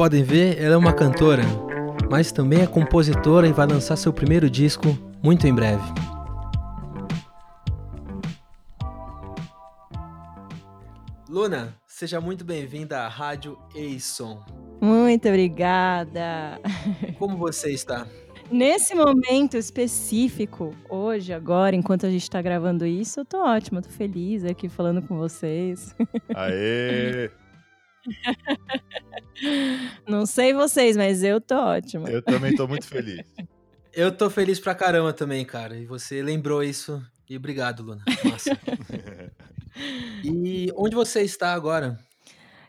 podem ver, ela é uma cantora, mas também é compositora e vai lançar seu primeiro disco muito em breve. Luna, seja muito bem-vinda à Rádio Eison. Muito obrigada. Como você está? Nesse momento específico, hoje, agora, enquanto a gente está gravando isso, eu tô ótima, tô feliz aqui falando com vocês. Aê! Não sei vocês, mas eu tô ótima. Eu também tô muito feliz. Eu tô feliz pra caramba também, cara. E você lembrou isso. E obrigado, Luna. Massa. e onde você está agora?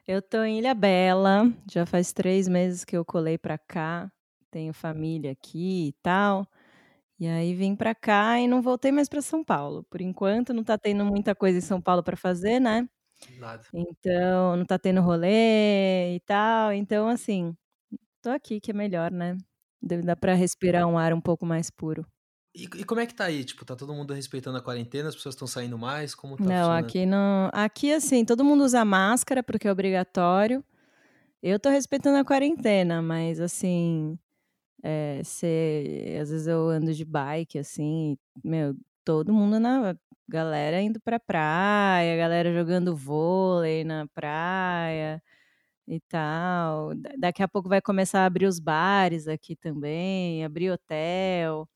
Eu tô em Ilha Bela, já faz três meses que eu colei pra cá. Tenho família aqui e tal. E aí vim pra cá e não voltei mais pra São Paulo. Por enquanto não tá tendo muita coisa em São Paulo pra fazer, né? Nada. Então, não tá tendo rolê e tal. Então, assim, tô aqui que é melhor, né? Dá dá pra respirar um ar um pouco mais puro. E, e como é que tá aí? Tipo, tá todo mundo respeitando a quarentena? As pessoas estão saindo mais? Como tá Não, aqui não. Aqui, assim, todo mundo usa máscara porque é obrigatório. Eu tô respeitando a quarentena, mas assim, é, às vezes eu ando de bike, assim, e, meu, todo mundo na galera indo pra praia, galera jogando vôlei na praia e tal. Da- Daqui a pouco vai começar a abrir os bares aqui também, abrir hotel.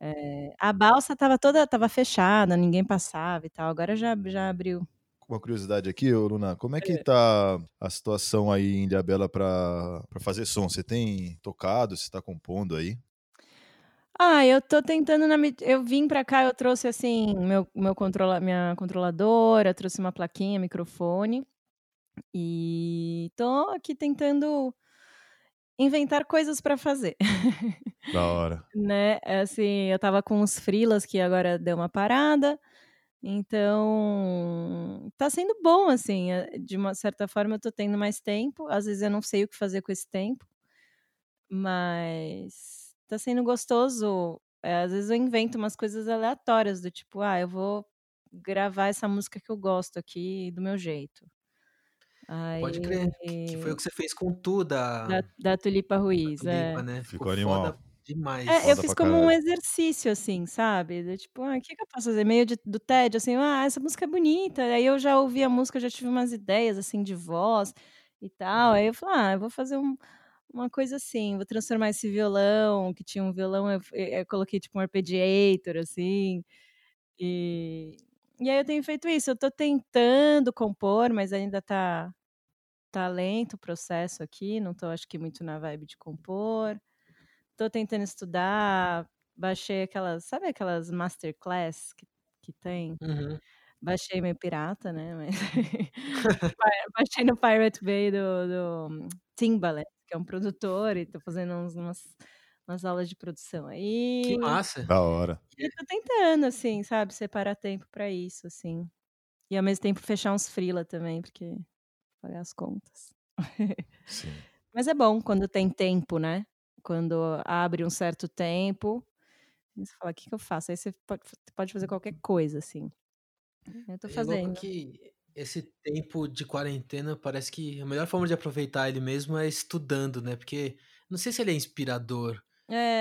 É, a balsa tava toda, tava fechada, ninguém passava e tal. Agora já, já abriu. Uma curiosidade aqui, Luna, como é que tá a situação aí em Ilhabela pra fazer som? Você tem tocado, você tá compondo aí? Ah, eu tô tentando na med eu vim pra cá, eu trouxe, assim, meu meu controla minha controladora, trouxe uma plaquinha, microfone, e tô aqui tentando inventar coisas pra fazer, Da hora. né. Assim, eu estava com uns freelas que agora deu uma parada, então tá sendo bom, assim, eh, de uma certa forma eu tô tendo mais tempo, às vezes eu não sei o que fazer com esse tempo. Mas tá sendo gostoso. Eh, às vezes eu invento umas coisas aleatórias, do tipo: "Ah, eu vou gravar essa música que eu gosto aqui do meu jeito". Pode Aí crer. Que, foi o que você fez com tu da, da da Tulipa da Ruiz, Tulipa, é. né? Ficou Ficou animal. foda demais. É, eu fiz como um exercício, assim, sabe, tipo: "Ah, o que que eu posso fazer?", meio de do tédio, assim: "Ah, essa música é bonita", aí eu já ouvi a música, já tive umas ideias, assim, de voz e tal, aí eu falei: "Ah, eu vou fazer um uma coisa assim, vou transformar esse violão", que tinha um violão, eu eh, eu coloquei tipo um arpeggiator, assim, e e aí eu tenho feito isso, eu tô tentando compor, mas ainda tá tá lento o processo aqui, não tô acho que muito na vibe de compor. Tô tentando estudar, baixei aquelas sabe aquelas masterclass que que tem? Uhum. Baixei meio pirata, né, mas ba baixei no Pirate Bay do do Timbaland, que é um produtor, e tô fazendo uns umas umas aulas de produção Que aí. massa. Da hora. E tô tentando, assim, sabe, separar tempo pra isso, assim. E ao mesmo tempo fechar uns freela também, porque pagar as contas. Sim. Mas é bom quando tem tempo, né, quando abre um certo tempo, você fala: "Que que eu faço?", aí você pode pode fazer qualquer coisa, assim. Eu tô é louco fazendo. que esse tempo de quarentena parece que a melhor forma de aproveitar ele mesmo é estudando, né? Porque não sei se ele é inspirador,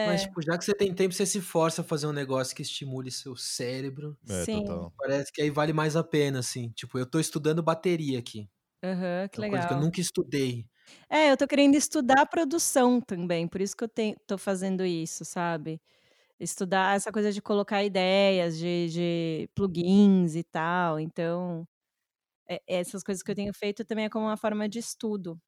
mas É. tipo, já que você tem tempo, você se força a fazer um negócio que estimule seu cérebro. É, Sim. total. Parece que aí vale mais a pena, assim. Tipo, eu tô estudando bateria aqui. Aham, que É uma coisa que eu legal. nunca estudei. É, eu tô querendo estudar produção também, por isso que eu tô fazendo isso, sabe. Estudar essa coisa de colocar ideias, de de plugins e tal, então, essas coisas que eu tenho feito também é como uma forma de estudo.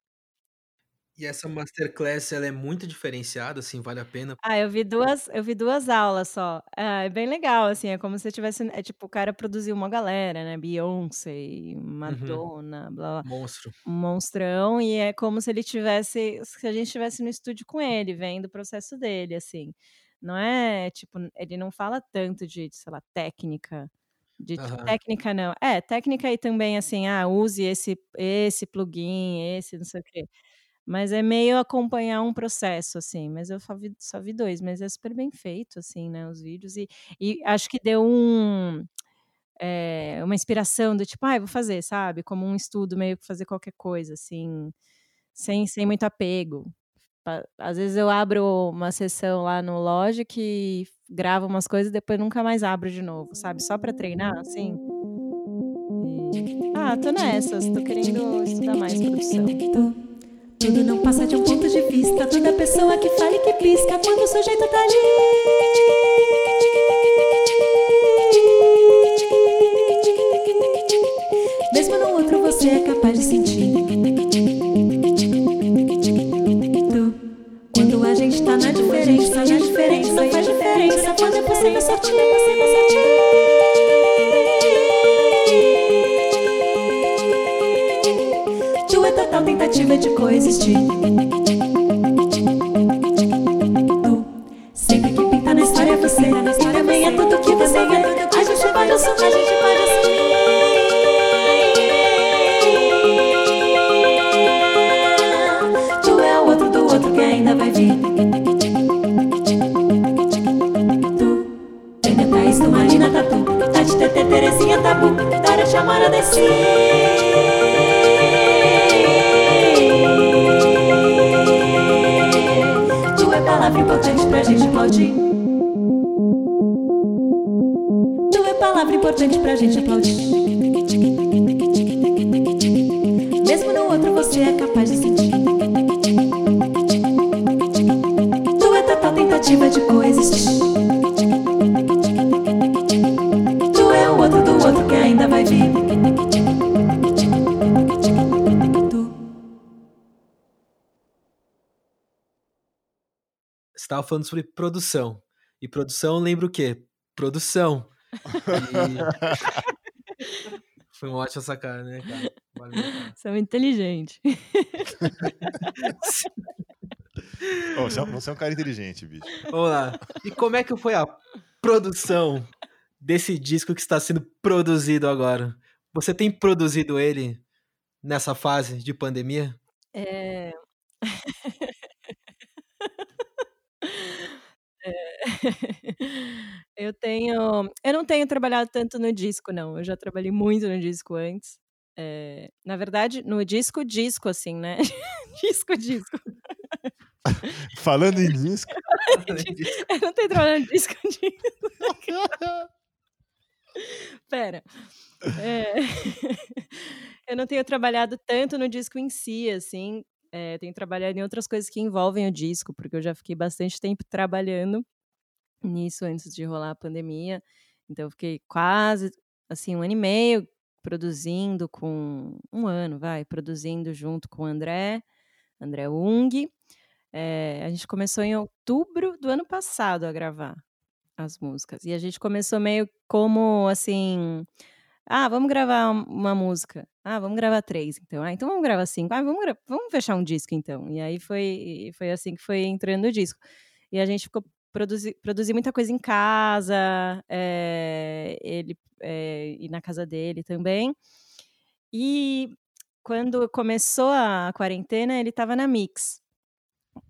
E essa masterclass, ela é muito diferenciada, assim, vale a pena? Ah, eu vi duas eu vi 2 aulas só. Ah, é bem legal, assim, é como se tivesse é tipo, o cara produziu uma galera, né, Beyoncé, Uhum. Madonna, blá-blá, Monstro. um monstrão, e é como se ele tivesse se a gente estivesse no estúdio com ele, vendo o processo dele, assim. Não é, tipo, ele não fala tanto de, sei lá, técnica, de Aham. técnica não é, técnica e também, assim, ah, use esse esse plugin, esse não sei o quê. Mas é meio acompanhar um processo, assim, mas eu só vi só vi 2, mas é super bem feito, assim, né, os vídeos e e acho que deu um, eh, uma inspiração do tipo: "Ai, vou fazer", sabe, como um estudo meio que fazer qualquer coisa, assim, sem sem muito apego. Às vezes eu abro uma sessão lá no Logic e gravo umas coisas e depois nunca mais abro de novo, sabe, só pra treinar, assim. Ah, tô nessas, tô querendo estudar mais produção. Tudo não passa de um ponto de vista. Toda pessoa que fala e que pisca quando o sujeito tá ali. Mesmo no outro você é capaz de sentir. Falando sobre produção. E produção lembra o quê? Produção. E... Foi uma ótima sacada, né, cara? Valeu, cara. Você é muito inteligente. Ô, você, é, um- você é um cara inteligente, bicho. Vamos lá. E como é que foi a produção desse disco que está sendo produzido agora? Você tem produzido ele nessa fase de pandemia? É. É. Eu tenho eu não tenho trabalhado tanto no disco não, eu já trabalhei muito no disco antes. Eh, na verdade, no disco, disco, assim, né. Disco, disco. Falando em disco. Eu não tenho trabalhado no disco, disco. Espera. É. Eu não tenho trabalhado tanto no disco em si, assim, eh, tenho trabalhado em outras coisas que envolvem o disco, porque eu já fiquei bastante tempo trabalhando nisso antes de rolar a pandemia. Então eu fiquei quase, assim, 1 ano e meio produzindo com 1 ano, vai, produzindo junto com o André, André Ung. Eh, a gente começou em outubro do ano passado a gravar as músicas. E a gente começou meio como, assim: "Ah, vamos gravar um uma música. Ah, vamos gravar 3 então. Ah, então vamos gravar 5. Ah, vamos vamos fechar um disco então". E aí foi foi assim que foi entrando o disco. E a gente ficou produzi produzir muita coisa em casa, eh, ele eh, e na casa dele também. E quando começou a quarentena, ele estava na mix.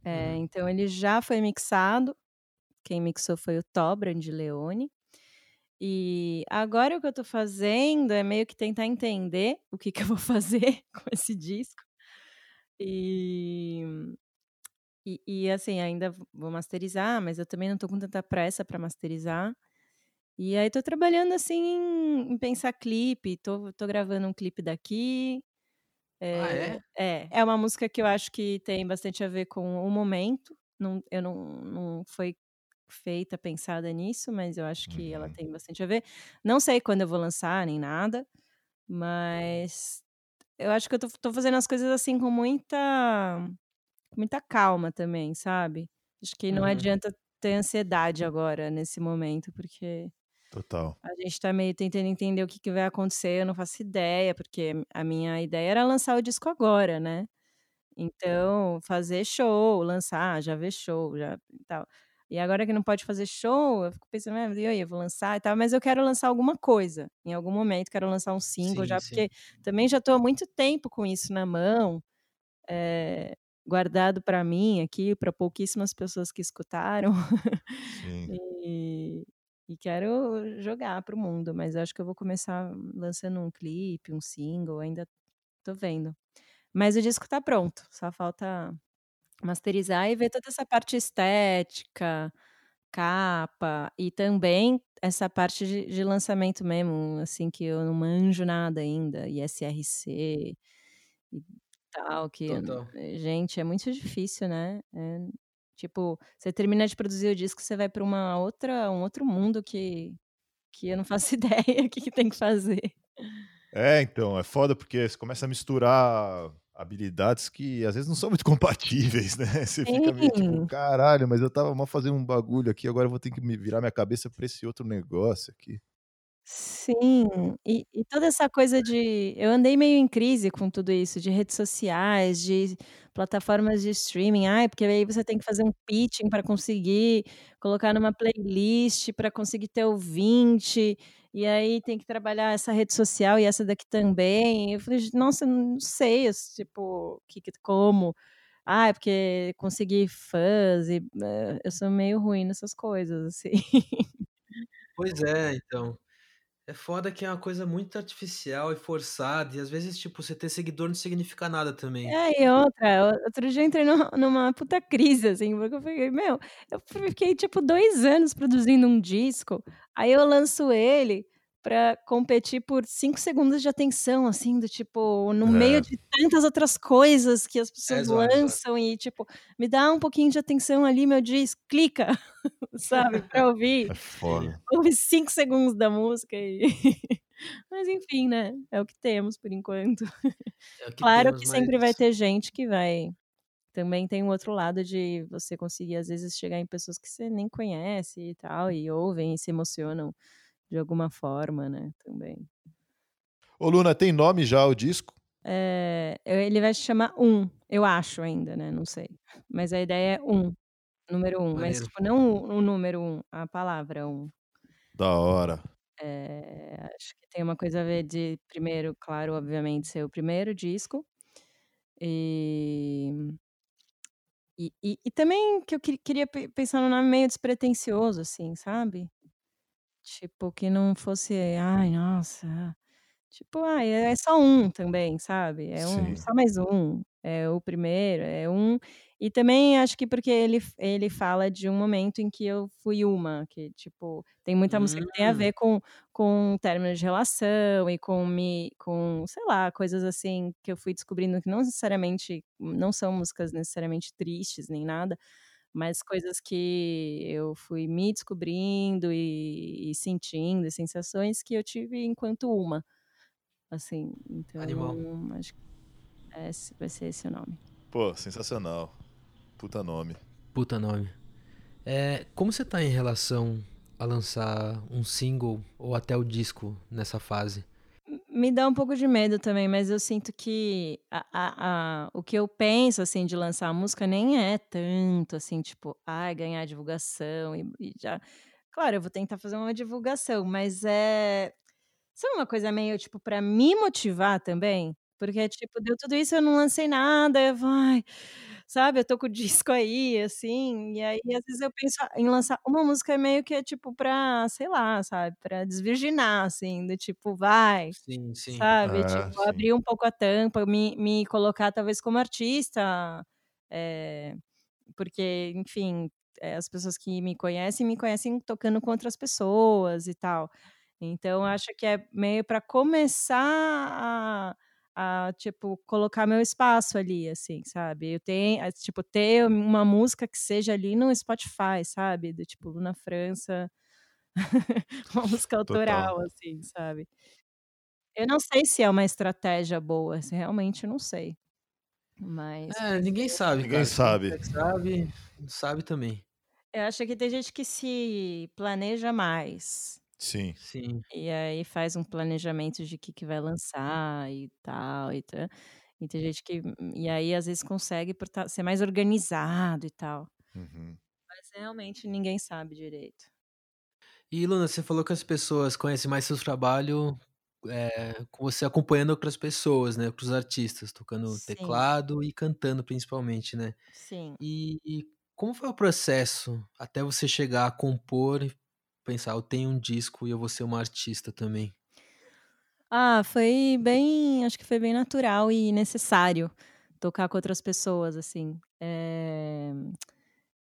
Uhum. então ele já foi mixado, quem mixou foi o Tó Brandileone. E agora o que eu tô fazendo é meio que tentar entender o que que eu vou fazer com esse disco. E e e assim, ainda vou masterizar, mas eu também não tô com tanta pressa pra masterizar. E aí tô trabalhando, assim, em em pensar clipe, tô tô gravando um clipe daqui. Ah, Eh é? é, é uma música que eu acho que tem bastante a ver com o momento, não eu não não foi feita pensada nisso, mas eu acho que ela Uhum. tem bastante a ver. Não sei quando eu vou lançar nem nada, mas eu acho que eu tô tô fazendo as coisas, assim, com muita muita calma também, sabe. Acho que não Uhum. adianta ter ansiedade agora, nesse momento, porque Total. a gente tá meio tentando entender o que que vai acontecer, eu não faço ideia, porque a minha ideia era lançar o disco agora, né. Então, fazer show, lançar, já ver show, já e tal. E agora que não pode fazer show, eu fico pensando: "Ah, e aí, eu vou lançar e tal", mas eu quero lançar alguma coisa, em algum momento quero lançar um single Sim, já, sim. porque também já tô há muito tempo com isso na mão, eh, guardado pra mim aqui, pra pouquíssimas pessoas que escutaram. Sim. E e quero jogar para o mundo, mas acho que eu vou começar lançando um clipe, um single, ainda tô vendo. Mas o disco tá pronto, só falta masterizar e ver toda essa parte estética, capa e também essa parte de de lançamento mesmo, assim, que eu não manjo nada ainda, ISRC e tal, que Total. gente, é muito difícil, né. Eh, tipo, você termina de produzir o disco, você vai pra uma outra um outro mundo que que eu não faço ideia o que que tem que fazer. É, então, é foda porque você começa a misturar habilidades que às vezes não são muito compatíveis, né. Você fica meio tipo. "Caralho, mas eu estava mó fazendo um bagulho aqui, agora eu vou ter que me virar minha cabeça pra esse outro negócio aqui". Sim, e e toda essa coisa de eu andei meio em crise com tudo isso, de redes sociais, de plataformas de streaming. Ai, porque aí você tem que fazer um pitching pra conseguir colocar numa playlist, pra conseguir ter ouvinte, e aí tem que trabalhar essa rede social e essa daqui também. Eu falei: "Gen nossa, não sei, tipo, que como. Ai, porque conseguir fãs e hã, eu sou meio ruim nessas coisas, assim". Pois é, então. É foda que é uma coisa muito artificial e forçada e às vezes, tipo, você ter seguidor não significa nada também. É, e outra, outro dia eu entrei numa puta crise, assim, porque eu fiquei: "Meu", eu fiquei, tipo, 2 anos produzindo um disco, aí eu lanço ele pra competir por 5 segundos de atenção, assim, do tipo, no meio É. de tantas outras coisas que as pessoas é lançam e, tipo, me dá um pouquinho de atenção ali, meu disco, clica, sabe, pra ouvir. É foda. Ouve 5 segundos da música e mas enfim, né, é o que temos por enquanto. É que Claro temos, que mas sempre vai ter gente que vai também tem um outro lado de você conseguir, às vezes, chegar em pessoas que você nem conhece e tal, e ouvem e se emocionam de alguma forma, né, também. Ô Luna, tem nome já o disco? Eh, ele vai se chamar Um, eu acho ainda, né, não sei. Mas a ideia é Um, número 1, mas, tipo, não o número 1, a palavra Um. Da hora. Eh, acho que tem uma coisa a ver de primeiro, claro, obviamente, ser o primeiro disco. E e e e também que eu que queria pe pensar num nome meio despretensioso, assim, sabe. Tipo, que não fosse: "Ai, nossa", tipo, ai, é só um também, sabe. É um Sim. só mais um, é o primeiro, é um e também acho que porque ele ele fala de um momento em que eu fui uma, que, tipo, tem muita música que tem a Hum. ver com com término de relação e com me com, sei lá, coisas assim que eu fui descobrindo que não necessariamente não são músicas necessariamente tristes nem nada, mas coisas que eu fui me descobrindo e e sentindo, e sensações que eu tive enquanto uma, assim. Animal. Então, acho que esse vai ser esse o nome. Pô, sensacional. Puta nome. Puta nome. Eh, como você tá em relação a lançar um single ou até o disco nessa fase? Me dá um pouco de medo também, mas eu sinto que a a a o que eu penso, assim, de lançar a música nem é tanto, assim, tipo, ai, ganhar divulgação e e já claro, eu vou tentar fazer uma divulgação, mas, eh, sabe uma coisa meio, tipo, pra me motivar também? Porque, tipo, deu tudo isso, eu não lancei nada, eu vou: "Ai", sabe, eu tô com o disco aí, assim, e aí às vezes eu penso em lançar uma música meio que é, tipo, pra, sei lá, sabe, pra desvirginar, assim, do tipo: "Vai", Sim, sim. sabe, É, tipo, sim. abrir um pouco a tampa, me me colocar talvez como artista, eh, porque, enfim, eh, as pessoas que me conhecem, me conhecem tocando com outras pessoas e tal. Então acho que é meio pra começar a a, tipo, colocar meu espaço ali, assim, sabe. Eu ten eh, tipo, ter uma música que seja ali no Spotify, sabe, do tipo Luna França, uma música Total. autoral, assim, sabe. Eu não sei se é uma estratégia boa, se realmente eu não sei. Mas É, ninguém sabe, Ninguém cara. sabe. Quem sabe, sabe também. eu acho que tem gente que se planeja mais. Sim. Sim. E aí faz um planejamento de que que vai lançar e tal, e tã e tem gente que e aí às vezes consegue por tá ser mais organizado e tal. Uhum. Mas realmente ninguém sabe direito. E Luna, você falou que as pessoas conhecem mais seu trabalho é, com você acompanhando outras pessoas, né? Outros artistas, tocando Sim. teclado e cantando principalmente, né? Sim. E, e como foi o processo até você chegar a compor pensar, eu tenho um disco e eu vou ser uma artista também? Ah, foi bem acho que foi bem natural e necessário tocar com outras pessoas, assim. Eh,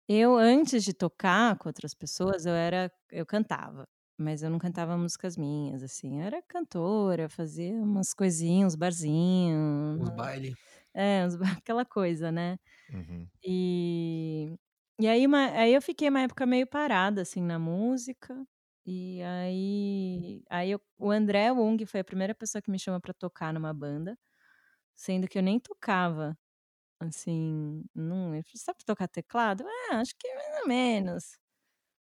eu antes de tocar com outras pessoas, eu era eu cantava, mas eu não cantava músicas minhas, assim, eu era cantora, fazia umas coisinhas, uns barzinhos, Uns baile? é, aquela coisa, né. Uhum. E e aí uma aí eu fiquei uma época meio parada, assim, na música, e aí aí eu o André Wung foi a primeira pessoa que me chamou pra tocar numa banda, sendo que eu nem tocava, assim, não ele falou: "Sabe tocar teclado?" "Ah, acho que mais ou menos."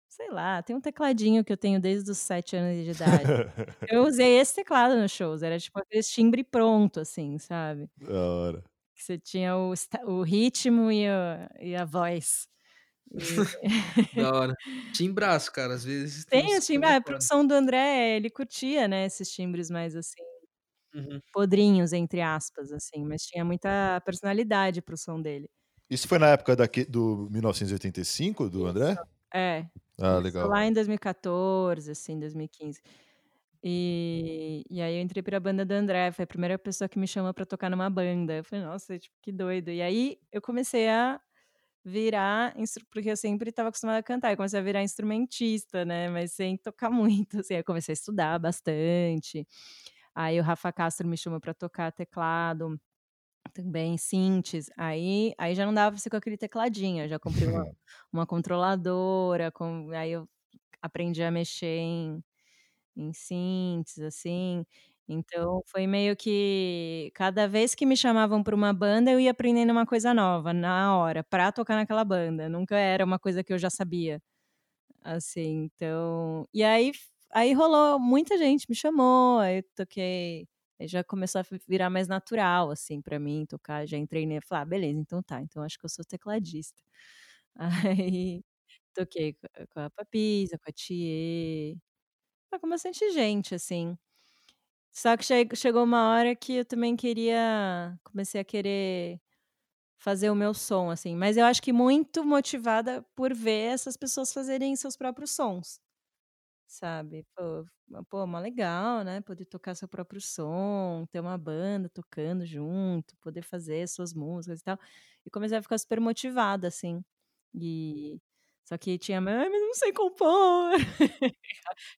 Sei lá, tem um tecladinho que eu tenho desde os 7 anos de idade. Eu usei esse teclado nos shows, era tipo aqueles timbre pronto, assim, sabe. Da hora. Que você tinha o o ritmo e a e a voz. Da hora. Timbraço, cara, às vezes tem Tem os ah, a produção do André, ele curtia, né, esses timbres mais, assim, Uhum. "podrinhos", entre aspas, assim, mas tinha muita personalidade para o som dele. Isso foi na época daque do 1985, do André? Isso. É. Ah, legal. lá em 2014, assim, 2015. E e aí eu entrei pra banda do André, foi a primeira pessoa que me chamou pra tocar numa banda. Eu falei: "Nossa, tipo, que doido." E aí eu comecei a virar porque eu sempre estava acostumada a cantar, eu comecei a virar instrumentista, né, mas sem tocar muito, assim. Eu comecei a estudar bastante, aí o Rafa Castro me chamou pra tocar teclado, também sintes, aí aí já não dava pra ser com aquele tecladinho, eu já comprei uma uma controladora, com aí eu aprendi a mexer em em sintes, assim. Então foi meio que cada vez que me chamavam pra uma banda, eu ia aprendendo uma coisa nova, na hora, pra tocar naquela banda, nunca era uma coisa que eu já sabia, assim, então e aí aí rolou, muita gente me chamou, aí eu toquei aí já começou a virar mais natural, assim, pra mim tocar, já entrei ne falei: "Ah, beleza, então tá, então acho que eu sou tecladista." Aí toquei com a Papisa, com a ah, com bastante gente, assim. Só que che chegou uma hora que eu também queria comecei a querer fazer o meu som, assim, mas eu acho que muito motivada por ver essas pessoas fazerem seus próprios sons, sabe. Pô pô, mó legal, né, poder tocar seu próprio som, ter uma banda tocando junto, poder fazer suas músicas e tal. E comecei a ficar super motivada, assim. E só que tinha: "Ai, mas não sei compor."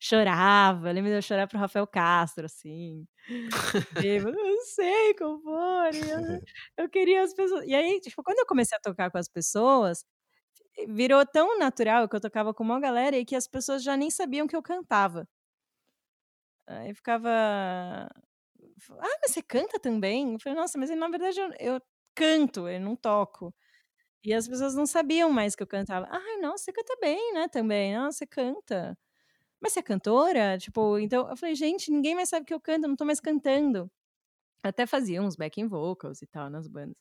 Chorava, eu lembro de eu chorar para o Rafael Castro, assim, "Eu não sei compor eu eu queria as pessoas" e aí, tipo, quando eu comecei a tocar com as pessoas, virou tão natural que eu tocava com maior galera e que as pessoas já nem sabiam que eu cantava. Aí ficava "Ah, mas você canta também?" Eu falei: "Nossa, mas na verdade eu eu canto, eu não toco." E as pessoas não sabiam mais que eu cantava. "Ai, nossa, você canta bem, né, também. Nossa, você canta. Mas você é cantora?" Tipo, então eu falei: "Gente, ninguém mais sabe que eu canto, não tô mais cantando." Até fazia uns backing vocals e tal nas bandas.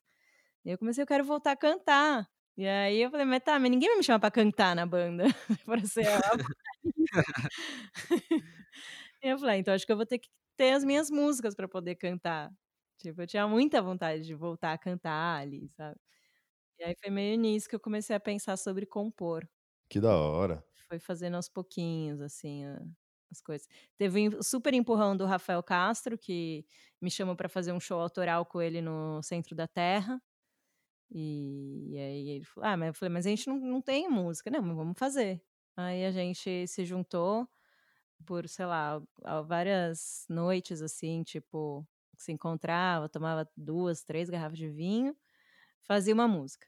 E eu comecei: "Eu quero voltar a cantar." E aí eu falei: "Mas tá, mas ninguém vai me chamar pra cantar na banda, pra ser a vocalista." E eu falei: "Ah, então acho que eu vou ter que ter as minhas músicas pra poder cantar." Tipo, eu tinha muita vontade de voltar a cantar ali, sabe. E aí foi meio nisso que eu comecei a pensar sobre compor. Que da hora. Foi fazendo aos pouquinhos, assim, as coisas. Teve o super empurrão do Rafael Castro, que me chamou pra fazer um show autoral com ele no Centro da Terra. E aí ele falou: "Ah, mas" eu falei: "Mas a gente não não tem música." "Não, mas vamos fazer." Aí a gente se juntou por, sei lá, várias noites, assim, tipo, se encontrava, tomava 2, 3 garrafas de vinho, fazia uma música.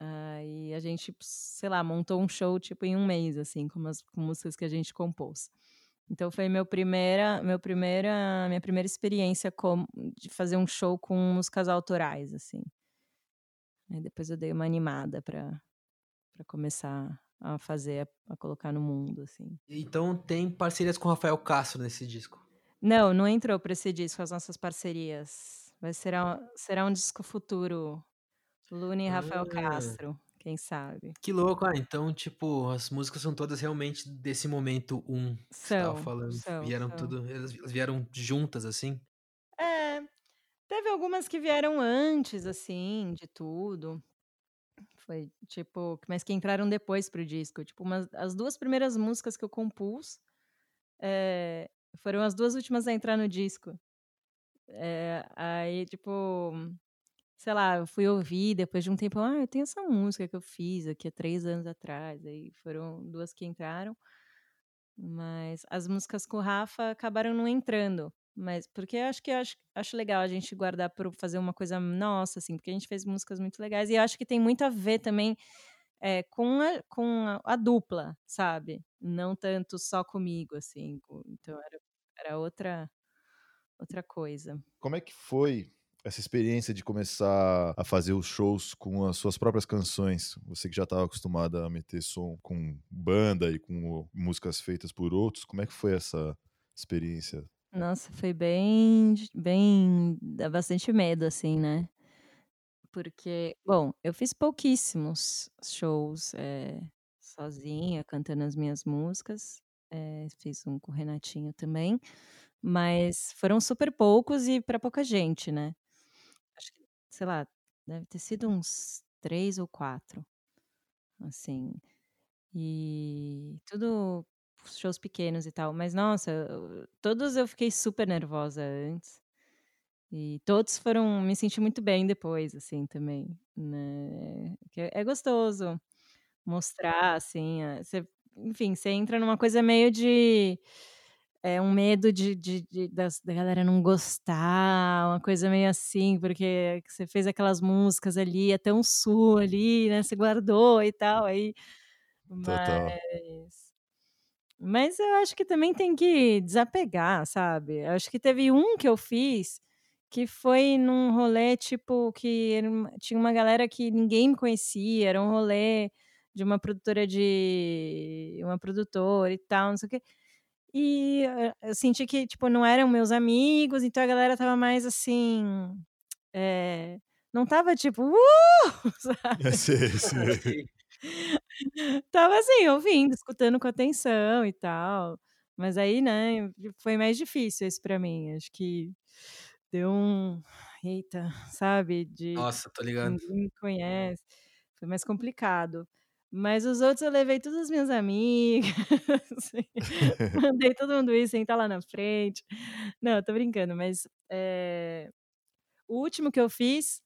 Aí a gente, sei lá, montou um show, tipo, em 1 mês, assim, com umas com músicas que a gente compôs. Então foi meu primeira meu primeira minha primeira experiência com de fazer um show com músicas autorais, assim. Aí depois eu dei uma animada pra, pra começar a fazer, a, colocar no mundo, assim. Então tem parcerias com o Rafael Castro nesse disco. Não, não entrou pra esse disco as nossas parcerias. Vai será, será um disco futuro. Luna e Rafael Ah. Castro, quem sabe. Que louco, ah, então, tipo, as músicas são todas realmente desse momento um que você tava São, falando. são, vieram são. tudo, elas elas vieram juntas, assim? É, teve algumas que vieram antes, assim, de tudo. Foi tipo, mas que entraram depois pro disco. Tipo, umas, as duas primeiras músicas que eu compus é, foram as duas últimas a entrar no disco. É, aí, tipo, sei lá, eu fui ouvir depois de um tempo, ah, eu tenho essa música que eu fiz aqui há três anos atrás. Aí foram duas que entraram. Mas as músicas com o Rafa acabaram não entrando. Mas porque eu acho que eu acho, acho legal a gente guardar para fazer uma coisa nossa, assim, porque a gente fez músicas muito legais. E eu acho que tem muito a ver também é, com, a, com a, a dupla, sabe? Não tanto só comigo, assim. Então era, era outra, outra coisa. Como é que foi essa experiência de começar a fazer os shows com as suas próprias canções? Você que já estava acostumada a meter som com banda e com músicas feitas por outros, como é que foi essa experiência? Nossa, foi bem, bem, dá bastante medo, assim, né? Porque, bom, eu fiz pouquíssimos shows eh, sozinha, cantando as minhas músicas. eh, fiz um com o Renatinho também, mas foram super poucos e para pouca gente, né? Sei lá, deve ter sido uns três ou quatro, assim. E tudo shows pequenos e tal. Mas, nossa, todos eu fiquei super nervosa antes. E todos foram. Me senti muito bem depois, assim, também. Né? É é gostoso mostrar, assim. a- Você, enfim, você entra numa coisa meio de. É um medo de, de, de- das- da galera não gostar, uma coisa meio assim, porque você fez aquelas músicas ali, é tão sua ali, né? Você guardou e tal, aí. Total. Mas. Mas eu acho que também tem que desapegar, sabe? Eu acho que teve um que eu fiz que foi num rolê, tipo, que tinha uma galera que ninguém me conhecia, era um rolê de uma produtora de. uma produtora e tal, não sei o quê. E eh, eu senti que, tipo, não eram meus amigos, então a galera tava mais assim. eh, não tava tipo, uh! sabe? Sei, sei. Tava assim, ouvindo, escutando com atenção e tal. Mas aí, né, foi mais difícil esse pra mim. Acho que deu um. Eita, sabe? De Nossa, tô ligado. ninguém me conhece. Foi mais complicado. Mas os outros eu levei todas as minhas amigas. assim, Mandei todo mundo ir, sentar lá na frente. Não, tô brincando, mas é, o último que eu fiz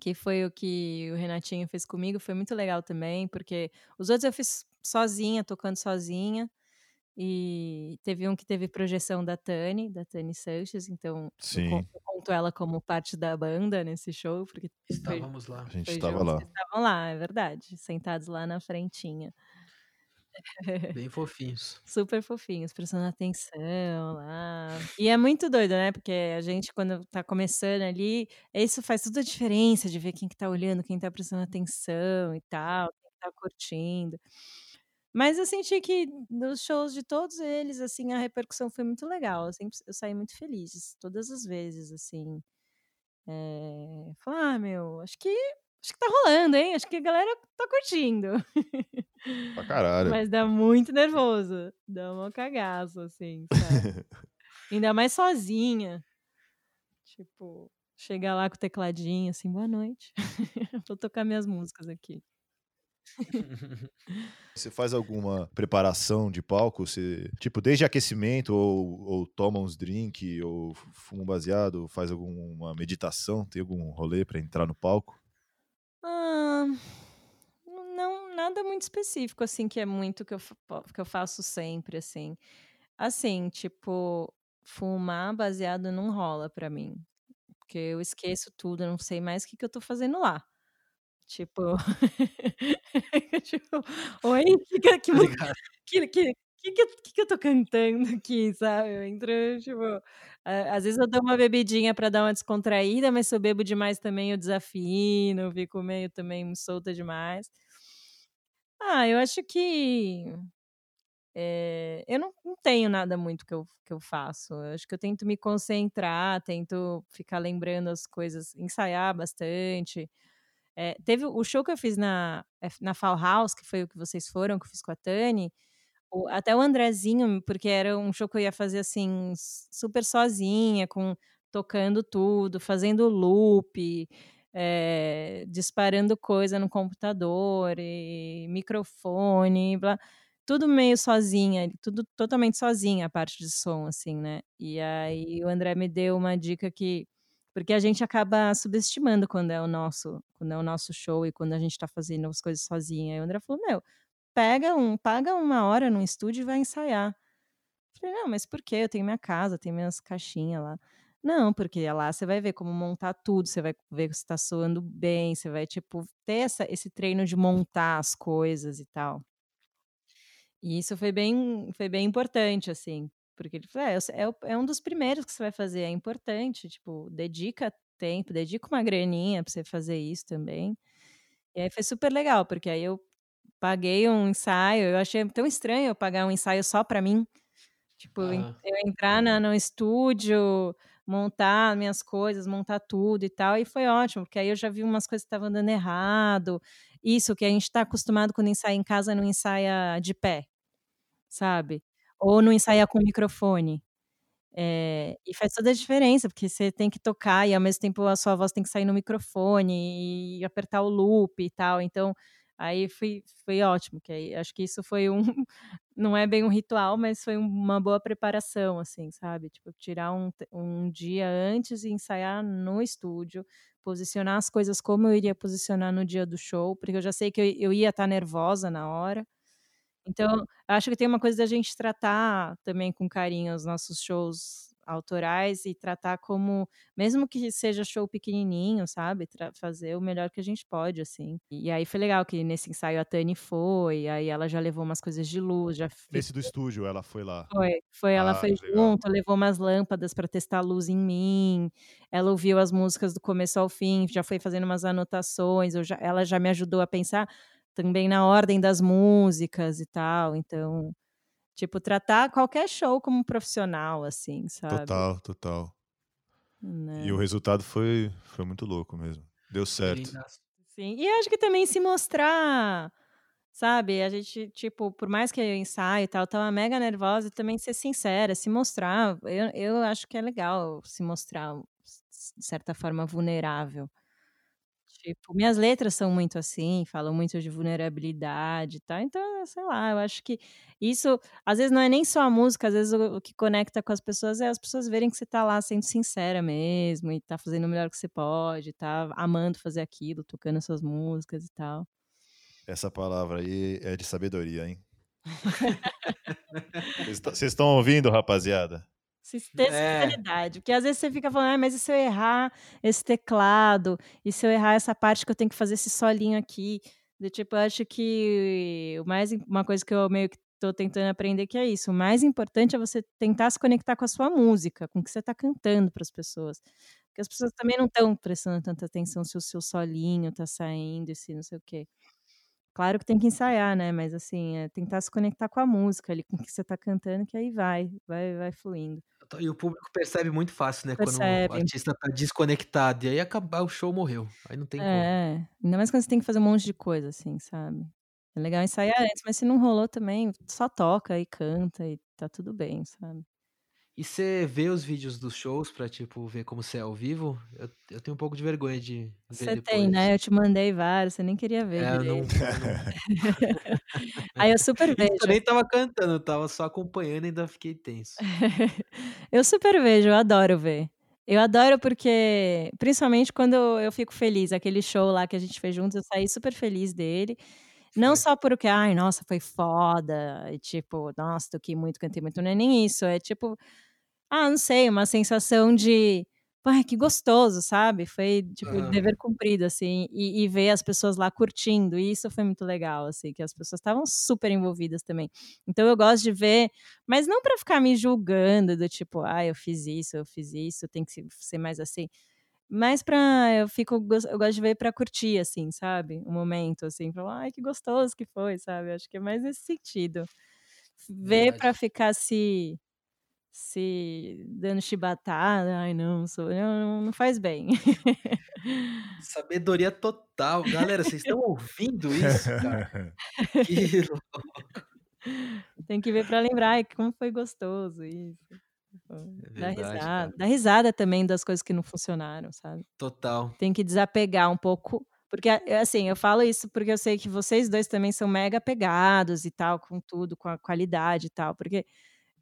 que foi o que o Renatinho fez comigo, foi muito legal também, porque os outros eu fiz sozinha, tocando sozinha. E teve um que teve projeção da Tani, da Tani Sanches, então eu Sim, eu conto ela como parte da banda nesse show, porque foi, Estávamos lá. a gente foi estava lá. estavam lá, é verdade, sentados lá na frentinha. Bem fofinhos. Super fofinhos, prestando atenção lá. E é muito doido, né? Porque a gente, quando tá começando ali, isso faz toda a diferença de ver quem que tá olhando, quem tá prestando atenção e tal, quem tá curtindo. Mas eu senti que nos shows de todos eles, assim, a repercussão foi muito legal. Eu sempre eu saí muito feliz, todas as vezes, assim. É... Falei, ah, meu, acho que acho que tá rolando, hein? Acho que a galera tá curtindo. Pra caralho. Mas dá muito nervoso. Dá uma cagaço, assim, sabe? Ainda mais sozinha. Tipo, chegar lá com o tecladinho, assim, boa noite. Vou tocar minhas músicas aqui. Você faz alguma preparação de palco? Você, tipo, desde aquecimento, ou, ou toma uns drink, ou fuma um baseado, ou faz alguma meditação? Tem algum rolê pra entrar no palco? Ah, não, nada muito específico, assim, que é muito que eu, que eu faço sempre, assim. Assim, tipo, fumar baseado não rola pra mim. Porque eu esqueço tudo, eu não sei mais o que, que eu tô fazendo lá. Tipo, tipo, oi, que, que, que, que, que, que, que eu tô cantando aqui, sabe? Eu entro, tipo. Às vezes eu dou uma bebidinha para dar uma descontraída, mas se eu bebo demais também eu desafino, eu fico meio também solta demais. Ah, eu acho que. É, eu não, não, tenho nada muito que eu, que eu faço. Eu acho que eu tento me concentrar, tento ficar lembrando as coisas, ensaiar bastante. É, teve o show que eu fiz na, na Fall House, que foi o que vocês foram, que eu fiz com a Tani. O, até o Andrezinho, porque era um show que eu ia fazer assim, super sozinha, com tocando tudo, fazendo loop, é, disparando coisa no computador, e microfone, blá, tudo meio sozinha, tudo totalmente sozinha a parte de som, assim, né? E aí o André me deu uma dica que porque a gente acaba subestimando quando é o nosso, quando é o nosso show e quando a gente está fazendo as coisas sozinha. E o André falou: "Meu, pega um, paga uma hora no estúdio e vai ensaiar". Eu falei: "Não, mas por quê? Eu tenho minha casa, tenho minhas caixinhas lá". Não, porque lá você vai ver como montar tudo, você vai ver se está soando bem, você vai tipo ter essa, esse treino de montar as coisas e tal. E isso foi bem, foi bem importante, assim, porque ele falou: é, é, é um dos primeiros que você vai fazer, é importante, tipo, dedica tempo, dedica uma graninha para você fazer isso também. E aí foi super legal, porque aí eu paguei um ensaio, eu achei tão estranho eu pagar um ensaio só para mim. Tipo, ah. eu entrar na, no estúdio, montar minhas coisas, montar tudo e tal, e foi ótimo, porque aí eu já vi umas coisas que estavam dando errado. Isso que a gente está acostumado quando ensaia em casa, não ensaia de pé, sabe? Ou não ensaiar com microfone. É, e faz toda a diferença, porque você tem que tocar e ao mesmo tempo a sua voz tem que sair no microfone e apertar o loop e tal. Então, aí foi, foi ótimo, que aí, acho que isso foi um, não é bem um ritual, mas foi uma boa preparação, assim, sabe? Tipo, tirar um, um dia antes e ensaiar no estúdio, posicionar as coisas como eu iria posicionar no dia do show, porque eu já sei que eu, eu ia estar nervosa na hora. Então, acho que tem uma coisa da gente tratar também com carinho os nossos shows autorais e tratar como, mesmo que seja show pequenininho, sabe? Tra fazer o melhor que a gente pode, assim. E aí foi legal que nesse ensaio a Tani foi, aí ela já levou umas coisas de luz, já Nesse do estúdio ela foi lá. Foi, foi, ela ah, foi legal. junto, levou umas lâmpadas para testar a luz em mim. Ela ouviu as músicas do começo ao fim, já foi fazendo umas anotações, já, ela já me ajudou a pensar também na ordem das músicas e tal. Então, tipo, tratar qualquer show como profissional, assim, sabe? Total, total. Né? E o resultado foi, foi muito louco mesmo. Deu certo. Sim, e acho que também se mostrar, sabe? A gente, tipo, por mais que eu ensaio e tal, tava mega nervosa, e também ser sincera, se mostrar. Eu, eu acho que é legal se mostrar, de certa forma, vulnerável. Tipo, minhas letras são muito assim, falam muito de vulnerabilidade, tá? Então, sei lá, eu acho que isso, às vezes não é nem só a música, às vezes o, o que conecta com as pessoas é as pessoas verem que você tá lá sendo sincera mesmo e tá fazendo o melhor que você pode, tá amando fazer aquilo, tocando suas músicas e tal. Essa palavra aí é de sabedoria, hein? Vocês estão ouvindo, rapaziada? Ter é. Porque às vezes você fica falando, ah, mas e se eu errar esse teclado? E se eu errar essa parte que eu tenho que fazer esse solinho aqui? De, tipo, eu acho que o mais, uma coisa que eu meio que tô tentando aprender que é isso. O mais importante é você tentar se conectar com a sua música, com o que você está cantando para as pessoas. Porque as pessoas também não estão prestando tanta atenção se o seu solinho está saindo e se não sei o quê. Claro que tem que ensaiar, né? Mas assim, é tentar se conectar com a música ali, com o que você está cantando, que aí vai, vai, vai fluindo. E o público percebe muito fácil, né? Percebe. Quando o artista tá desconectado. E aí acabar o show morreu. Aí não tem é, como. É, ainda mais quando você tem que fazer um monte de coisa, assim, sabe? É legal ensaiar antes, mas se não rolou também, só toca e canta e tá tudo bem, sabe? E você vê os vídeos dos shows pra, tipo, ver como você é ao vivo? Eu, eu tenho um pouco de vergonha de ver Você tem, né? Eu te mandei vários, você nem queria ver é, direito. Não, não... Aí eu super vejo. Eu nem tava cantando, eu tava só acompanhando e ainda fiquei tenso. eu super vejo, eu adoro ver. Eu adoro porque, principalmente quando eu fico feliz, aquele show lá que a gente fez juntos, eu saí super feliz dele. Não foi. só porque, ai, nossa, foi foda, e tipo, nossa, toquei muito, cantei muito, não é nem isso, é tipo, ah, não sei, uma sensação de ai, que gostoso, sabe? Foi, tipo, dever cumprido, assim, e, e ver as pessoas lá curtindo, e isso foi muito legal, assim, que as pessoas estavam super envolvidas também. Então eu gosto de ver, mas não pra ficar me julgando, do tipo, ah, eu fiz isso, eu fiz isso, tem que se- ser mais assim. Mas pra. Eu fico. Eu gosto de ver pra curtir, assim, sabe? O momento, assim, falar, ai, que gostoso que foi, sabe? Acho que é mais nesse sentido. Ver Verdade. pra ficar se. Se dando chibatada, ai, não, sou, não, não faz bem. Sabedoria total. Galera, vocês estão ouvindo isso, cara? Que louco. Tem que ver pra lembrar como foi gostoso isso. É verdade, risada. risada também das coisas que não funcionaram, sabe? Total. tem que desapegar um pouco. Porque, a- assim, eu falo isso porque eu sei que vocês dois também são mega apegados e tal, com tudo, com a qualidade e tal. Porque eh,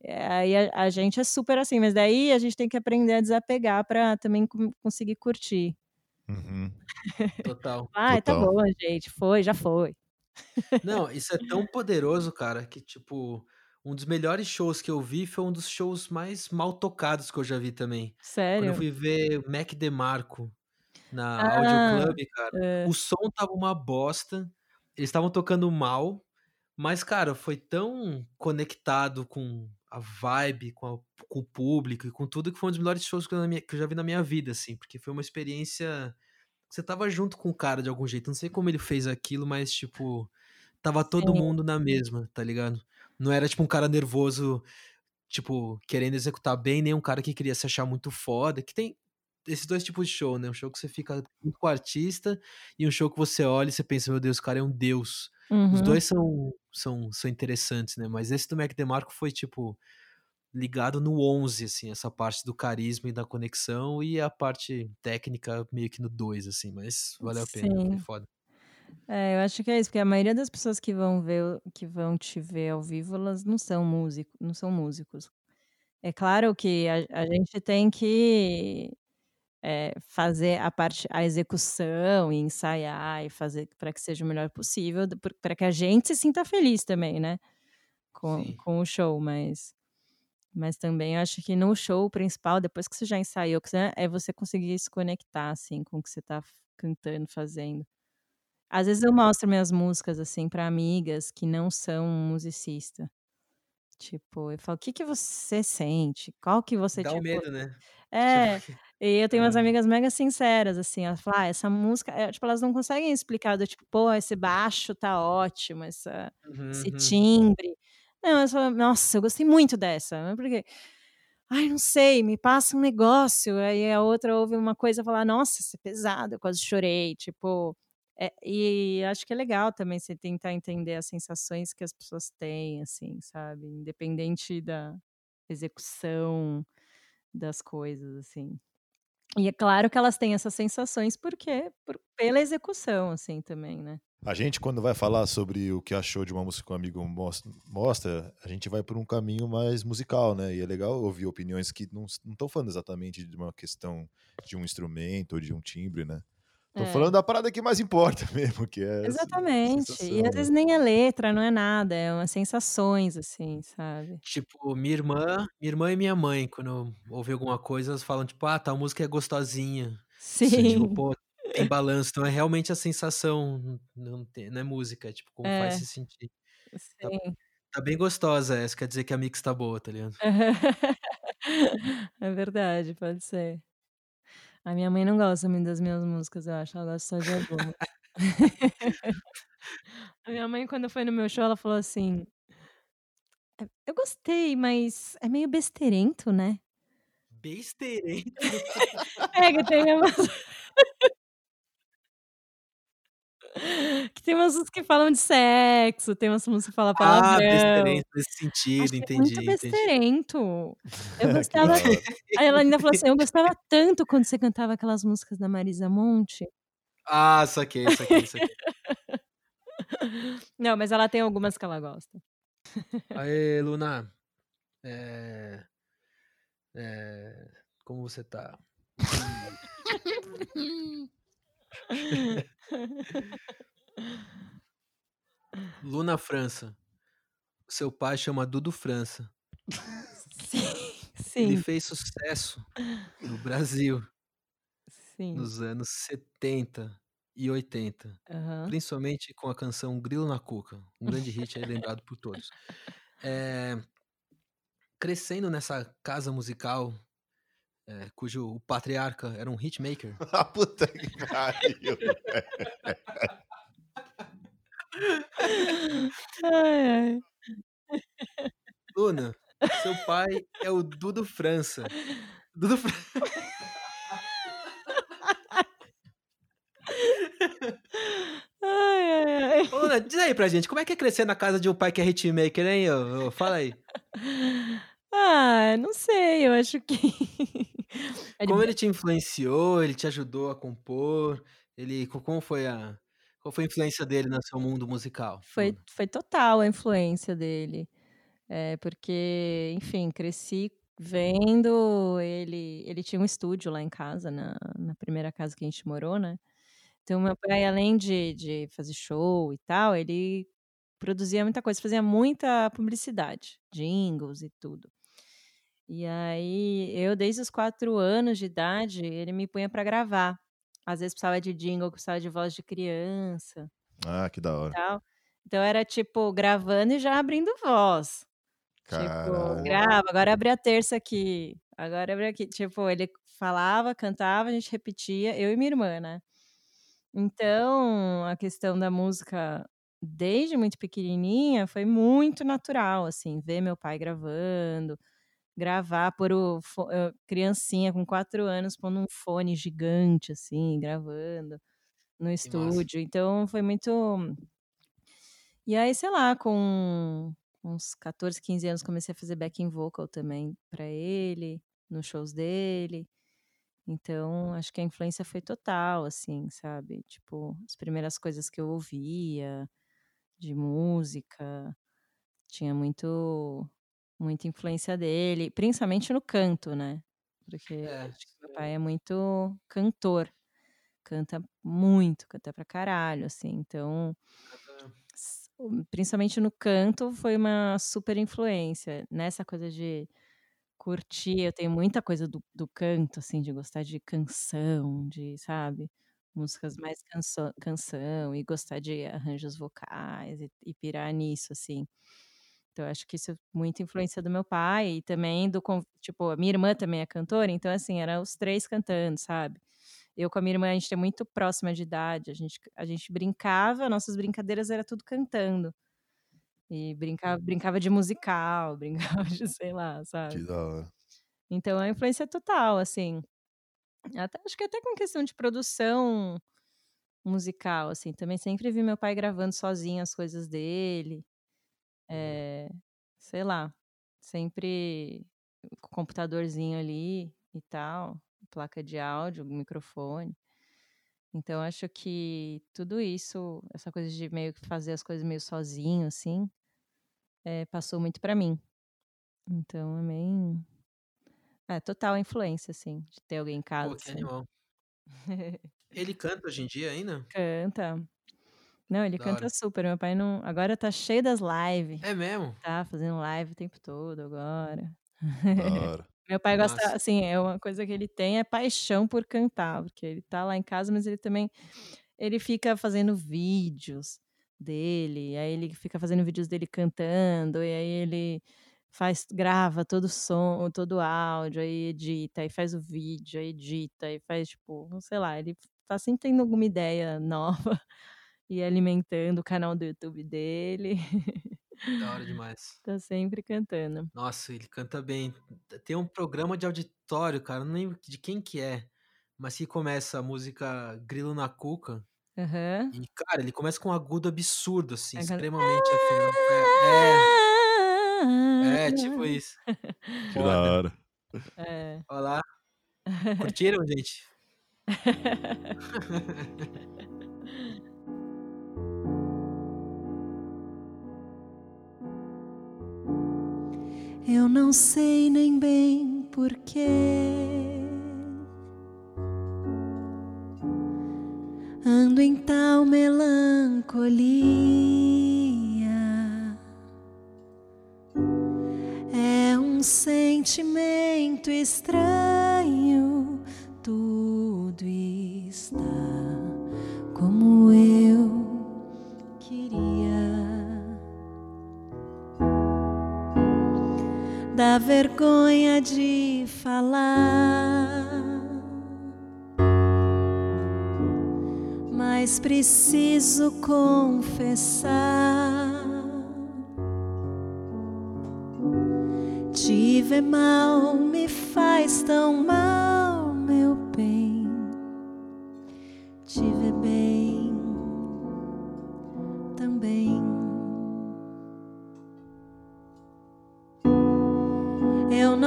aí a, a gente é super assim, mas daí a gente tem que aprender a desapegar para também com- conseguir curtir. Uhum. Total. Ai, tá bom, gente, foi, já foi. Não, isso é tão poderoso, cara, que, tipo, um dos melhores shows que eu vi foi um dos shows mais mal tocados que eu já vi também. Quando eu Sério? fui ver o Mac DeMarco na Audio Ah, Club, cara, é. o som tava uma bosta, eles estavam tocando mal, mas, cara, foi tão conectado com a vibe, com, a- com o público e com tudo que foi um dos melhores shows que eu, minha- que eu já vi na minha vida, assim, porque foi uma experiência. Você tava junto com o cara de algum jeito, não sei como ele fez aquilo, mas, tipo, tava todo Sim. mundo na mesma, tá ligado? Não era, tipo, um cara nervoso, tipo, querendo executar bem, nem um cara que queria se achar muito foda, que tem esses dois tipos de show, né? Um show que você fica com o artista e um show que você olha e você pensa, meu Deus, o cara é um deus. Os Uhum. dois são, são, são interessantes, né? Mas esse do Mac DeMarco foi, tipo, ligado no 11, assim, essa parte do carisma e da conexão e a parte técnica meio que no 2, assim, mas valeu a pena, foi Sim. foda. É, eu acho que é isso, porque a maioria das pessoas que vão ver, que vão te ver ao vivo, elas não são músicos, não são músicos. É claro que a, a gente tem que é, fazer a parte, a execução e ensaiar e fazer para que seja o melhor possível, para que a gente se sinta feliz também, né? Com, Sim. com o show, mas, mas também acho que no show principal, depois que você já ensaiou, você- é você conseguir se conectar, assim, com o que você tá f- cantando, fazendo. Às vezes eu mostro minhas músicas, assim, para amigas que não são musicista. Tipo, eu falo, o que que você sente? Qual que você, Dá um tipo, medo, né? é, Tipo, e eu tenho umas Ah. amigas mega sinceras, assim, elas falam, ah, essa música, é, tipo, elas não conseguem explicar do tipo, pô, esse baixo tá ótimo, essa, esse uhum. timbre. Não, elas falam, nossa, eu gostei muito dessa, porque, ai, não sei, me passa um negócio, aí a outra ouve uma coisa e fala, nossa, isso é pesado, eu quase chorei, tipo, é, e acho que é legal também você tentar entender as sensações que as pessoas têm, assim, sabe, independente da execução das coisas, assim. E é claro que elas têm essas sensações porque por pela execução, assim, também, né. A gente, quando vai falar sobre o que achou de uma música que um amigo mos- mostra, a gente vai por um caminho mais musical, né? E é legal ouvir opiniões que não estão falando exatamente de uma questão de um instrumento ou de um timbre, né? Tô É. falando da parada que mais importa mesmo, que é Exatamente. E às vezes nem é letra, não é nada, é umas sensações, assim, sabe. Tipo, minha irmã, minha irmã e minha mãe, quando ouvem alguma coisa, elas falam, tipo, ah, tal música é gostosinha. Tipo, Sim. pô, tem balanço. Então é realmente a sensação, não, tem, não é música, é tipo, como faz É. se sentir. Tá, Sim. tá bem gostosa essa, quer dizer que a mix tá boa, tá ligado? É verdade, pode ser. A minha mãe não gosta muito das minhas músicas, eu acho, ela gosta só de algumas. A minha mãe quando foi no meu show, ela falou assim: "É, eu gostei, mas é meio besteirento, né". Besteirento. É, que tem umas que tem umas músicas que falam de sexo, tem umas músicas que falam Ah, palavrão. besteirento nesse Acho sentido, que é entendi, muito entendi. besteirento. Eu gostava aí ela ainda falou assim: "Eu gostava tanto quando você cantava aquelas músicas da Marisa Monte". Ah, saquei, saquei, saquei. Não, mas ela tem algumas que ela gosta. Aê, Luna. É... É... Como você tá? Luna França. Seu pai chama Dudu França. Sim, Ele sim. fez sucesso no Brasil. Sim. nos anos 70 e 80, Aham. principalmente com a canção Grilo na Cuca, um grande hit aí lembrado por todos. Eh, crescendo nessa casa musical, eh, cujo o patriarca era um hitmaker. Ah, puta que pariu. Ai, ai. Luna, seu pai é o Dudu França. Dudu Fran Ai, ai, Luna, diz aí pra gente, como é que é crescer na casa de um pai que é hitmaker, hein? Fala aí. Ah, não sei, eu acho que Como ele te influenciou, ele te ajudou a compor, ele co como foi a qual foi a influência dele no seu mundo musical, Foi Luna? foi total a influência dele. Eh, porque, enfim, cresci vendo ele ele tinha um estúdio lá em casa, na na primeira casa que a gente morou, né. Então meu pai, além de de fazer show e tal, ele produzia muita coisa, fazia muita publicidade, jingles e tudo. E aí, eu desde os 4 anos de idade, ele me punha pra gravar. Às vezes precisava de jingle, precisava de voz de criança Ah, que da hora. Então era, tipo, gravando e já abrindo voz. Tipo, Caralho. grava, agora abre a terça aqui, agora abre aqui. Tipo, ele falava, cantava, a gente repetia, eu e minha irmã, né. Então, a questão da música, desde muito pequenininha, foi muito natural, assim, ver meu pai gravando, gravar, pôr o hã, criancinha com 4 anos pondo um fone gigante, assim, gravando no Que massa. estúdio, então foi muito E aí, sei lá, com uns 14, 15 anos, comecei a fazer backing vocal também pra ele, nos shows dele. Então, acho que a influência foi total, assim, sabe. Tipo, as primeiras coisas que eu ouvia, de música, tinha muito muita influência dele, principalmente no canto, né. Porque É, meu pai é muito cantor, canta muito, canta pra caralho, assim, então principalmente no canto, foi uma super influência. Nessa coisa de curtir, eu tenho muita coisa do do canto, assim, de gostar de canção, de sabe, músicas mais cançã canção e gostar de arranjos vocais e e pirar nisso, assim. Então, acho que isso é muita influência do meu pai e também do tipo, a minha irmã também é cantora, então, assim, era os 3 cantando, sabe. Eu com a minha irmã, a gente é muito próxima de idade, a gente a gente brincava, nossas brincadeiras era tudo cantando. E brinca brincava de musical, brincava de sei lá, Que sabe. da hora. Então é influência total, assim. Até acho que até com questão de produção musical, assim, também sempre vi meu pai gravando sozinho as coisas dele. Eh, sei lá, sempre com o computadorzinho ali e tal, placa de áudio, microfone. Então acho que tudo isso, essa coisa de meio que fazer as coisas meio sozinho, assim, eh, passou muito pra mim. Então é bem é, total influência, assim, de ter alguém em casa, Pô, que assim. animal. Ele canta hoje em dia ainda? Canta. Não, ele Da canta hora. super, meu pai não agora tá cheio das live. É mesmo? Tá fazendo live o tempo todo agora. Da hora. Meu pai gosta Massa. assim, é uma coisa que ele tem é paixão por cantar, porque ele tá lá em casa, mas ele também ele fica fazendo vídeos dele, aí ele fica fazendo vídeos dele cantando, e aí ele faz grava todo o som, todo o áudio, aí edita, aí faz o vídeo, aí edita, aí faz, tipo, sei lá, ele tá sempre tendo alguma ideia nova e alimentando o canal do YouTube dele. Da hora demais. Tá sempre cantando. Nossa, ele canta bem. Tem um programa de auditório, cara, não lembro de quem que é, mas que começa a música Grilo na Cuca, Aham. e, cara, ele começa com um agudo absurdo, assim, canta extremamente afinado. É, é. É, tipo isso. Que da hora. É. Ó lá. Curtiram, gente? Não sei nem bem porquê. Ando em tal melancolia. É um sentimento estranho. Tudo está Vergonha de falar, mas preciso confessar. Te ver mal me faz tão mal, meu bem. Te ver bem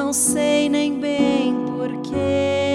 não sei nem bem porquê.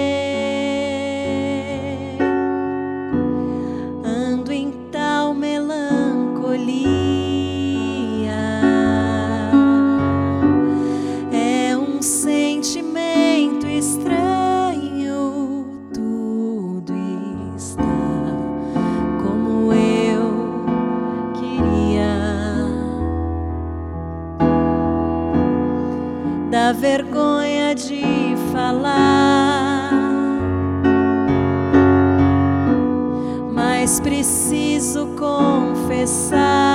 Confessar.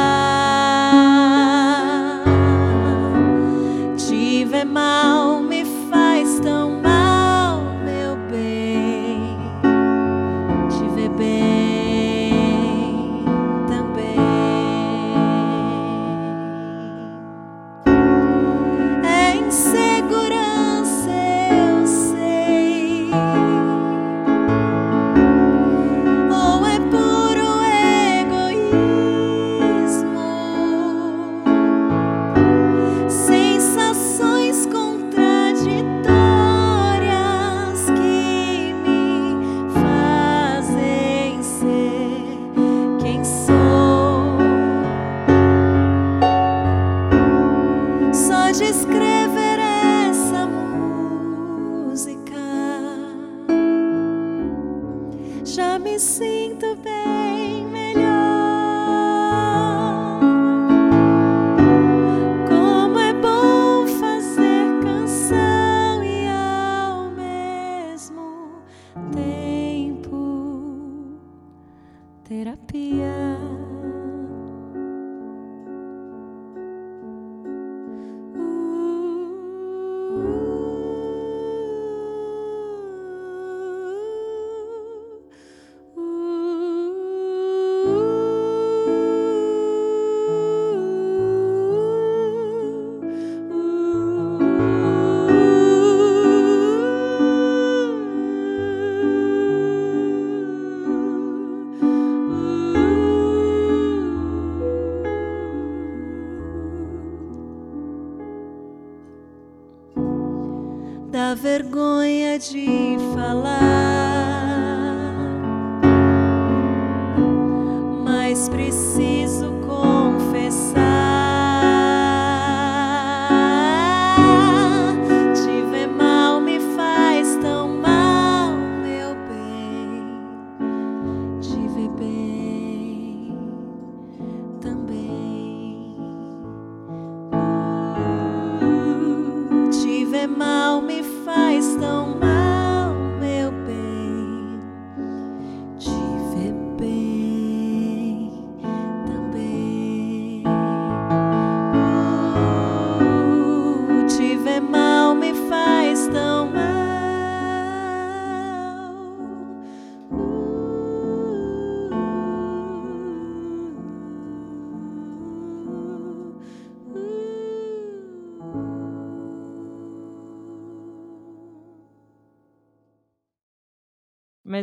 De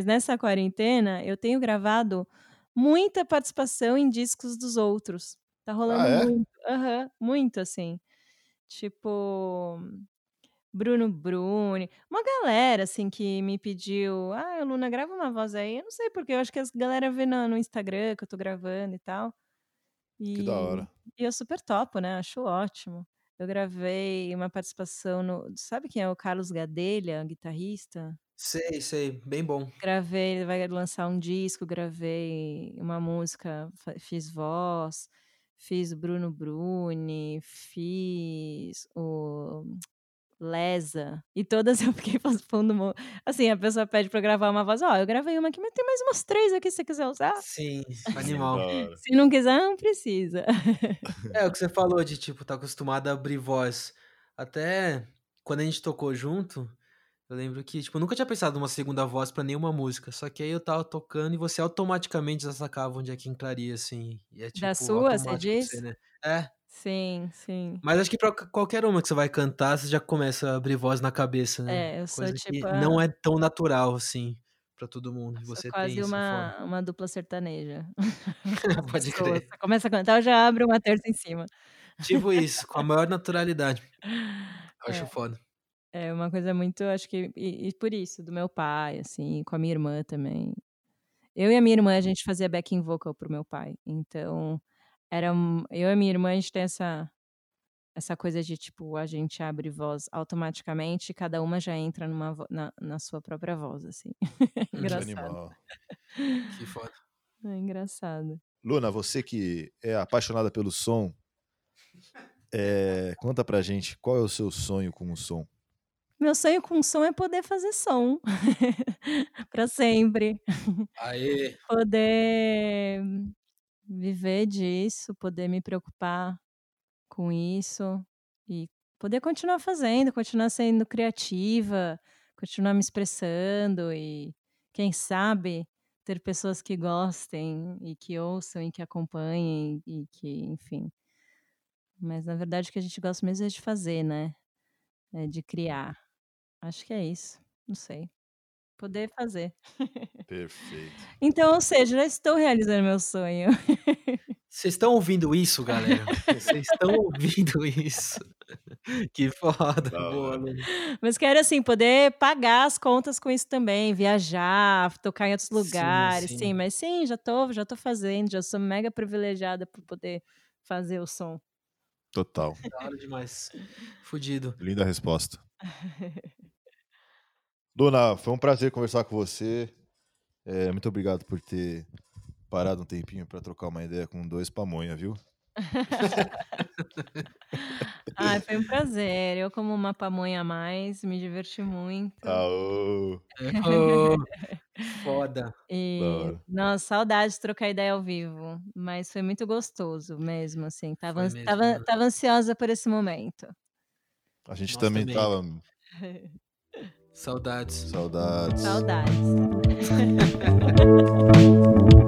nessa quarentena, eu tenho gravado muita participação em discos dos outros. Tá rolando Ah, é? muito. Aham, muito assim. Tipo, Bruno Bruni, uma galera assim que me pediu: "Ah, Luna, grava uma voz aí". Eu não sei porque, eu acho que as galera vê na no Instagram que eu tô gravando e tal. Que da E hora. e eu super topo, né, acho ótimo. Eu gravei uma participação no sabe quem é o Carlos Gadelha, guitarrista? Sei, sei, bem bom. Gravei ele vai lançar um disco, gravei uma música, fiz voz, fiz o Bruno Bruni, fiz o lesa. E todas eu fiquei fundo. mo- Assim, a pessoa pede pra eu gravar uma voz. Ó, eu gravei uma aqui, mas tem mais umas três aqui se você quiser usar. Sim, Da animal. Se não quiser, não precisa. É o que você falou de, tipo, tá acostumado a abrir voz. Até quando a gente tocou junto, eu lembro que, tipo, eu nunca tinha pensado numa segunda voz pra nenhuma música. Só que aí eu tava tocando e você automaticamente já sacava onde é que entraria, assim. E é, tipo, Da sua, você diz? você, né? É. Sim, sim. Mas acho que pra qualquer uma que você vai cantar, você já começa a abrir voz na cabeça, né? É, eu sou Coisa que tipo. não a- é tão natural, assim, pra todo mundo. E Sou você quase tem uma, uma dupla sertaneja. Pode crer. Você começa a cantar, eu já abro uma terça em cima. Tipo isso, com a maior naturalidade. Eu acho É. foda. É uma coisa muito, acho que, e, e por isso, do meu pai, assim, com a minha irmã também. Eu e a minha irmã, a gente fazia backing vocal pro meu pai. Então, era eu e a minha irmã, a gente tem essa, essa coisa de, tipo, a gente abre voz automaticamente e cada uma já entra numa, na, na sua própria voz, assim. Engraçado. Animal. Que foda. É engraçado. Luna, você que é apaixonada pelo som, é, conta pra gente qual é o seu sonho com o som. Meu sonho com som é poder fazer som. para sempre. Aê! Poder viver disso, poder me preocupar com isso e poder continuar fazendo, continuar sendo criativa, continuar me expressando e, quem sabe, ter pessoas que gostem e que ouçam e que acompanhem e que, enfim. Mas na verdade o que a gente gosta mesmo é de fazer, né? É de criar. Acho que é isso. Não sei. Poder fazer. Perfeito. Então, ou seja, já estou realizando meu sonho. Vocês estão ouvindo isso, galera? Vocês estão ouvindo isso? Que foda. Da Boa. Luna. Mas quero, assim, poder pagar as contas com isso também, viajar, tocar em outros Sim, lugares, sim. sim. Mas sim, já tô, já tô fazendo, já sou mega privilegiada por poder fazer o som. Total. Da hora demais. Fudido. Linda resposta. Dona, foi um prazer conversar com você. É, muito obrigado por ter parado um tempinho para trocar uma ideia com dois pamonha, viu? Ai, foi um prazer. Eu, como uma pamonha a mais, me diverti muito. Aô! Ô, foda. E, nossa, saudade de trocar ideia ao vivo. Mas foi muito gostoso mesmo, assim. Tava, mesmo, tava, né? tava ansiosa por esse momento. A gente Nós também também. tava. Saudades. Saudades. Saudades.